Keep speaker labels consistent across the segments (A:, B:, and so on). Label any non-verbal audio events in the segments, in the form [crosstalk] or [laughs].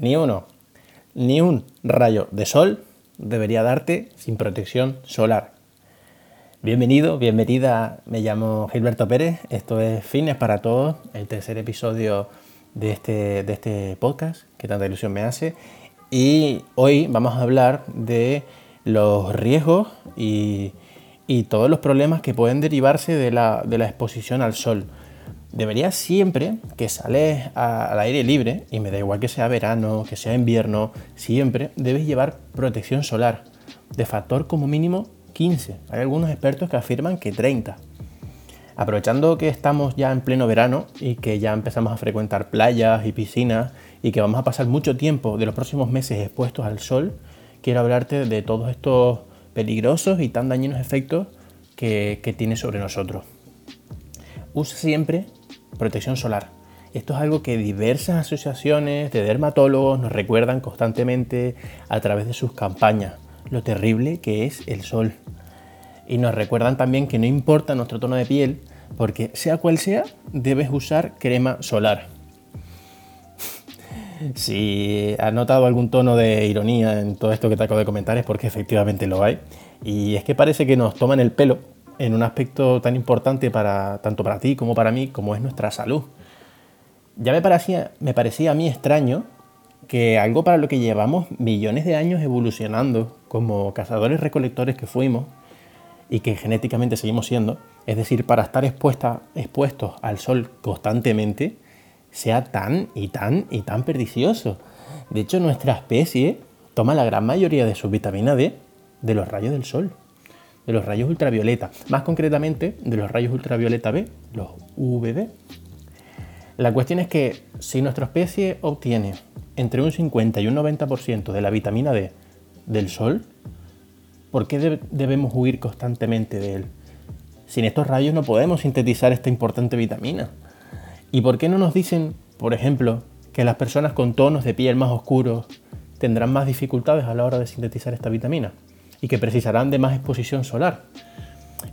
A: ni uno, ni un rayo de sol debería darte sin protección solar. Bienvenido, bienvenida, me llamo Gilberto Pérez, esto es Fines para Todos, el tercer episodio de este, de este podcast que tanta ilusión me hace y hoy vamos a hablar de los riesgos y, todos los problemas que pueden derivarse de la, de la exposición al sol debería siempre que sales al aire libre, y me da igual que sea verano, que sea invierno, siempre debes llevar protección solar de factor como mínimo 15. Hay algunos expertos que afirman que 30. Aprovechando que estamos ya en pleno verano y que ya empezamos a frecuentar playas y piscinas y que vamos a pasar mucho tiempo de los próximos meses expuestos al sol, quiero hablarte de todos estos peligrosos y tan dañinos efectos que, que tiene sobre nosotros. Usa siempre protección solar. Esto es algo que diversas asociaciones de dermatólogos nos recuerdan constantemente a través de sus campañas, lo terrible que es el sol. Y nos recuerdan también que no importa nuestro tono de piel, porque sea cual sea, debes usar crema solar. [laughs] Si has notado algún tono de ironía en todo esto que te acabo de comentar es porque efectivamente lo hay. Y es que parece que nos toman el pelo en un aspecto tan importante para, tanto para ti como para mí, como es nuestra salud. Ya me parecía, me parecía a mí extraño que algo para lo que llevamos millones de años evolucionando como cazadores recolectores que fuimos y que genéticamente seguimos siendo, es decir, para estar expuestos al sol constantemente, sea tan y tan y tan perdicioso. De hecho, nuestra especie toma la gran mayoría de su vitamina D de los rayos del sol de los rayos ultravioleta, más concretamente de los rayos ultravioleta B, los UVB. La cuestión es que si nuestra especie obtiene entre un 50 y un 90% de la vitamina D del sol, ¿por qué debemos huir constantemente de él? Sin estos rayos no podemos sintetizar esta importante vitamina. ¿Y por qué no nos dicen, por ejemplo, que las personas con tonos de piel más oscuros tendrán más dificultades a la hora de sintetizar esta vitamina? Y que precisarán de más exposición solar.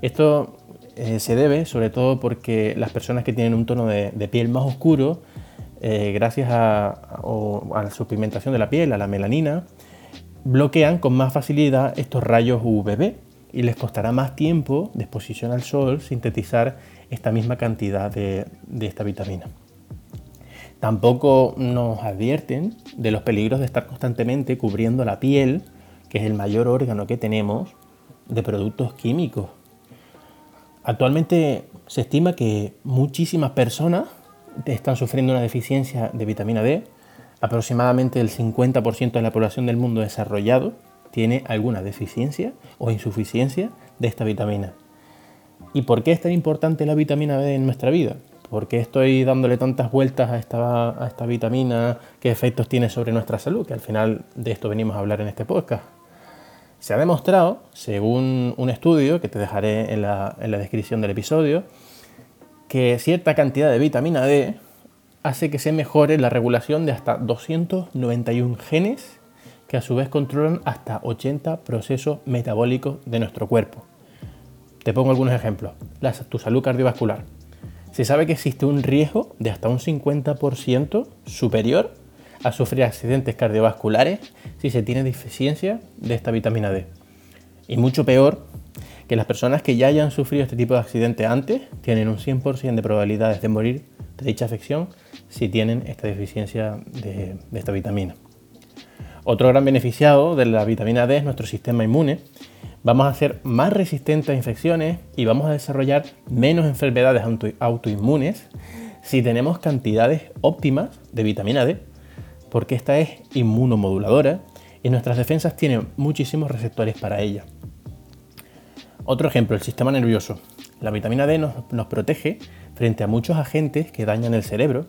A: Esto eh, se debe sobre todo porque las personas que tienen un tono de, piel más oscuro, eh, gracias a, la suplementación de la piel, a la melanina, bloquean con más facilidad estos rayos UVB y les costará más tiempo de exposición al sol sintetizar esta misma cantidad de esta vitamina. Tampoco nos advierten de los peligros de estar constantemente cubriendo la piel que es el mayor órgano que tenemos, de productos químicos. Actualmente se estima que muchísimas personas están sufriendo una deficiencia de vitamina D. Aproximadamente el 50% de la población del mundo desarrollado tiene alguna deficiencia o insuficiencia de esta vitamina. ¿Y por qué es tan importante la vitamina D en nuestra vida? ¿Por qué estoy dándole tantas vueltas a esta, a esta vitamina? ¿Qué efectos tiene sobre nuestra salud? Que al final de esto venimos a hablar en este podcast. Se ha demostrado, según un estudio que te dejaré en la, descripción del episodio, que cierta cantidad de vitamina D hace que se mejore la regulación de hasta 291 genes que a su vez controlan hasta 80 procesos metabólicos de nuestro cuerpo. Te pongo algunos ejemplos. tu salud cardiovascular. Se sabe que existe un riesgo de hasta un 50% superior a sufrir accidentes cardiovasculares si se tiene deficiencia de esta vitamina D. Y mucho peor, que las personas que ya hayan sufrido este tipo de accidente antes tienen un 100% de probabilidades de morir de dicha afección si tienen esta deficiencia de, de esta vitamina. Otro gran beneficiado de la vitamina D es nuestro sistema inmune. Vamos a ser más resistentes a infecciones y vamos a desarrollar menos enfermedades autoinmunes si tenemos cantidades óptimas de vitamina D porque esta es inmunomoduladora y nuestras defensas tienen muchísimos receptores para ella. Otro ejemplo, el sistema nervioso. La vitamina D nos, protege frente a muchos agentes que dañan el cerebro.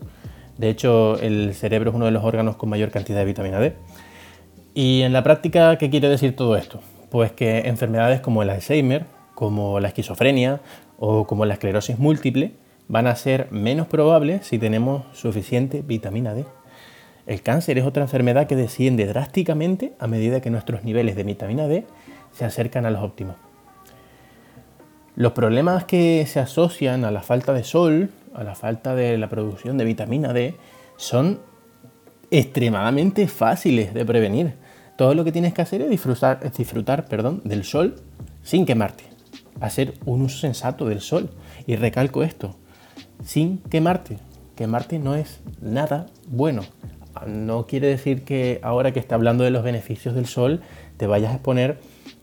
A: De hecho, el cerebro es uno de los órganos con mayor cantidad de vitamina D. Y en la práctica, ¿qué quiere decir todo esto? Pues que enfermedades como el Alzheimer, como la esquizofrenia o como la esclerosis múltiple van a ser menos probables si tenemos suficiente vitamina D. El cáncer es otra enfermedad que desciende drásticamente a medida que nuestros niveles de vitamina D se acercan a los óptimos. Los problemas que se asocian a la falta de sol, a la falta de la producción de vitamina D, son extremadamente fáciles de prevenir. Todo lo que tienes que hacer es disfrutar, perdón, del sol sin quemarte. Hacer un uso sensato del sol. Y recalco esto, sin quemarte. Quemarte no es nada bueno. No quiere decir que ahora que está hablando de los beneficios del sol, te vayas a exponer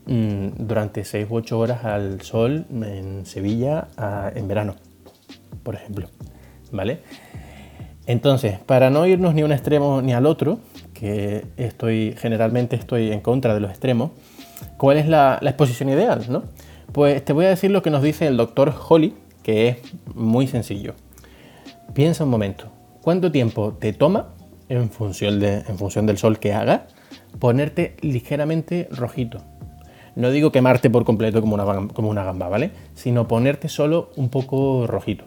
A: mm, durante 6 u 8 horas al sol en Sevilla en verano, por ejemplo. ¿Vale? Entonces, para no irnos ni a un extremo ni al otro, que estoy generalmente estoy en contra de los extremos, ¿cuál es la, exposición ideal? ¿no? Pues te voy a decir lo que nos dice el doctor Holly, que es muy sencillo. Piensa un momento, ¿cuánto tiempo te toma, en función, de, en función del sol que haga, ponerte ligeramente rojito? No digo quemarte por completo como una, como una gamba, ¿vale? Sino ponerte solo un poco rojito.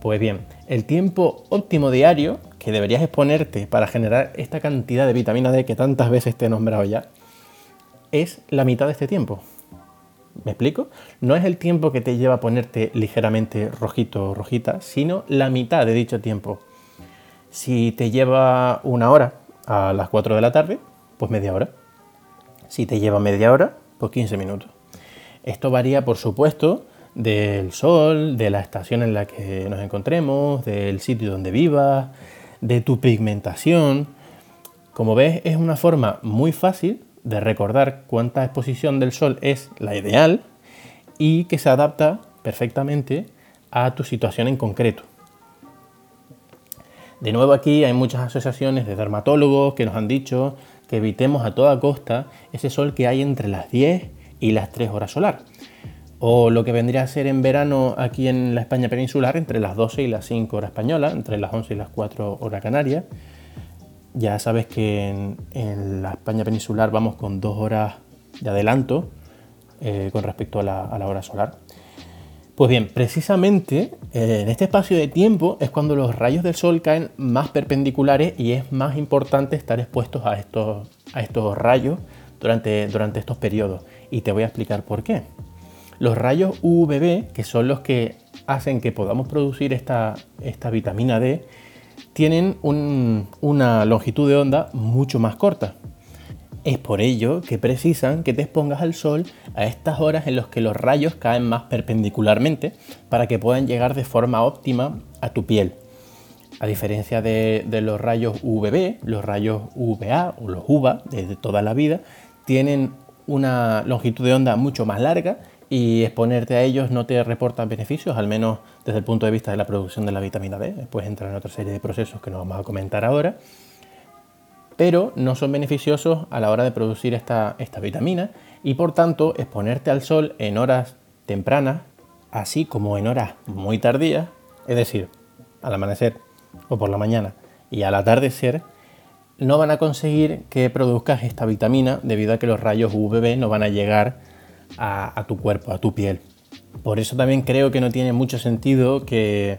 A: Pues bien, el tiempo óptimo diario que deberías exponerte para generar esta cantidad de vitamina D que tantas veces te he nombrado ya, es la mitad de este tiempo. ¿Me explico? No es el tiempo que te lleva a ponerte ligeramente rojito o rojita, sino la mitad de dicho tiempo. Si te lleva una hora a las 4 de la tarde, pues media hora. Si te lleva media hora, pues 15 minutos. Esto varía, por supuesto, del sol, de la estación en la que nos encontremos, del sitio donde vivas, de tu pigmentación. Como ves, es una forma muy fácil de recordar cuánta exposición del sol es la ideal y que se adapta perfectamente a tu situación en concreto. De nuevo aquí hay muchas asociaciones de dermatólogos que nos han dicho que evitemos a toda costa ese sol que hay entre las 10 y las 3 horas solar. O lo que vendría a ser en verano aquí en la España peninsular entre las 12 y las 5 horas españolas, entre las 11 y las 4 horas canarias. Ya sabes que en, la España peninsular vamos con dos horas de adelanto eh, con respecto a la, hora solar. Pues bien, precisamente eh, en este espacio de tiempo es cuando los rayos del sol caen más perpendiculares y es más importante estar expuestos a estos, a estos rayos durante, durante estos periodos. Y te voy a explicar por qué. Los rayos UVB, que son los que hacen que podamos producir esta, esta vitamina D, tienen una longitud de onda mucho más corta. Es por ello que precisan que te expongas al sol a estas horas en las que los rayos caen más perpendicularmente para que puedan llegar de forma óptima a tu piel. A diferencia de, los rayos UVB, los rayos UVA o los UVA de toda la vida tienen una longitud de onda mucho más larga y exponerte a ellos no te reporta beneficios, al menos desde el punto de vista de la producción de la vitamina D. Después entrar en otra serie de procesos que no vamos a comentar ahora. Pero no son beneficiosos a la hora de producir esta, vitamina y por tanto exponerte al sol en horas tempranas, así como en horas muy tardías, es decir, al amanecer o por la mañana y al atardecer, no van a conseguir que produzcas esta vitamina debido a que los rayos UVB no van a llegar a, tu cuerpo, a tu piel. Por eso también creo que no tiene mucho sentido que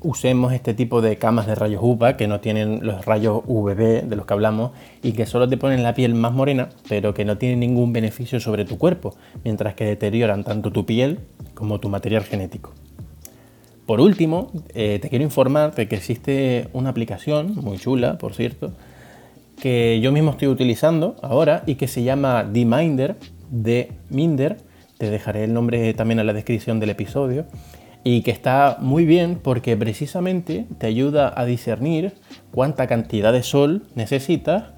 A: usemos este tipo de camas de rayos UVA que no tienen los rayos UVB de los que hablamos y que solo te ponen la piel más morena, pero que no tienen ningún beneficio sobre tu cuerpo, mientras que deterioran tanto tu piel como tu material genético. Por último, eh, te quiero informar de que existe una aplicación muy chula, por cierto, que yo mismo estoy utilizando ahora y que se llama D-Minder, de Minder, te dejaré el nombre también en la descripción del episodio, y que está muy bien porque precisamente te ayuda a discernir cuánta cantidad de sol necesitas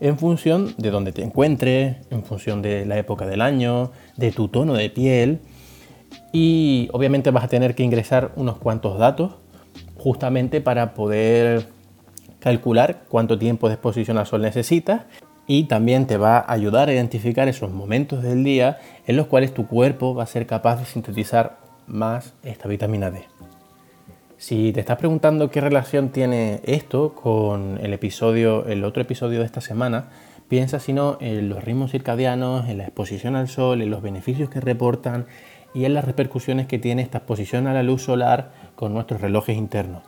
A: en función de dónde te encuentres, en función de la época del año, de tu tono de piel. Y obviamente vas a tener que ingresar unos cuantos datos justamente para poder calcular cuánto tiempo de exposición al sol necesitas. Y también te va a ayudar a identificar esos momentos del día en los cuales tu cuerpo va a ser capaz de sintetizar más esta vitamina D. Si te estás preguntando qué relación tiene esto con el episodio, el otro episodio de esta semana, piensa sino en los ritmos circadianos, en la exposición al sol, en los beneficios que reportan y en las repercusiones que tiene esta exposición a la luz solar con nuestros relojes internos.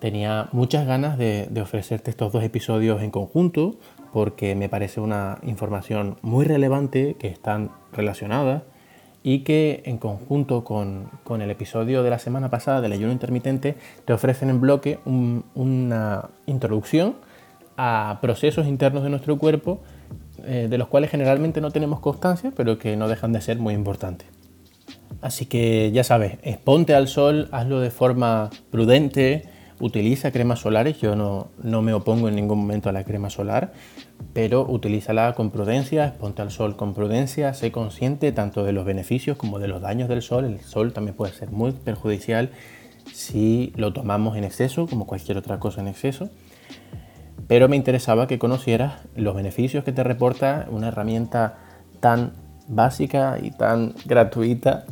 A: Tenía muchas ganas de, de ofrecerte estos dos episodios en conjunto porque me parece una información muy relevante que están relacionadas y que en conjunto con, el episodio de la semana pasada del ayuno intermitente te ofrecen en bloque una introducción a procesos internos de nuestro cuerpo eh, de los cuales generalmente no tenemos constancia, pero que no dejan de ser muy importantes. Así que ya sabes, exponte al sol, hazlo de forma prudente, utiliza cremas solares, yo no, no, me opongo en ningún momento a la crema solar, pero utilízala con prudencia, exponte al sol con prudencia, sé consciente tanto de los beneficios como de los daños del sol. El sol también puede ser muy perjudicial si lo tomamos en exceso, como cualquier otra cosa en exceso pero me interesaba que conocieras los beneficios que te reporta una herramienta tan básica y tan gratuita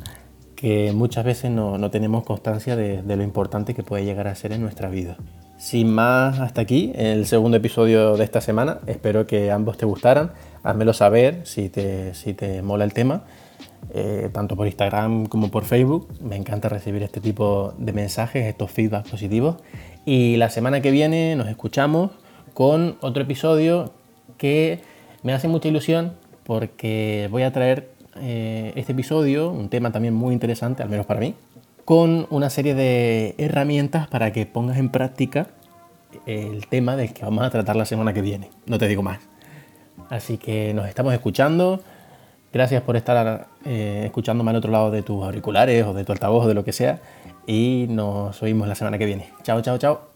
A: que muchas veces no, tenemos constancia de, lo importante que puede llegar a ser en nuestra vida. Sin más, hasta aquí el segundo episodio de esta semana. Espero que ambos te gustaran. Házmelo saber si te, si te mola el tema, eh, tanto por Instagram como por Facebook. Me encanta recibir este tipo de mensajes, estos feedbacks positivos. Y la semana que viene nos escuchamos con otro episodio que me hace mucha ilusión porque voy a traer eh, este episodio, un tema también muy interesante, al menos para mí, con una serie de herramientas para que pongas en práctica el tema del que vamos a tratar la semana que viene. No te digo más. Así que nos estamos escuchando. Gracias por estar eh, escuchándome al otro lado de tus auriculares o de tu altavoz o de lo que sea. Y nos oímos la semana que viene. Chao, chao, chao.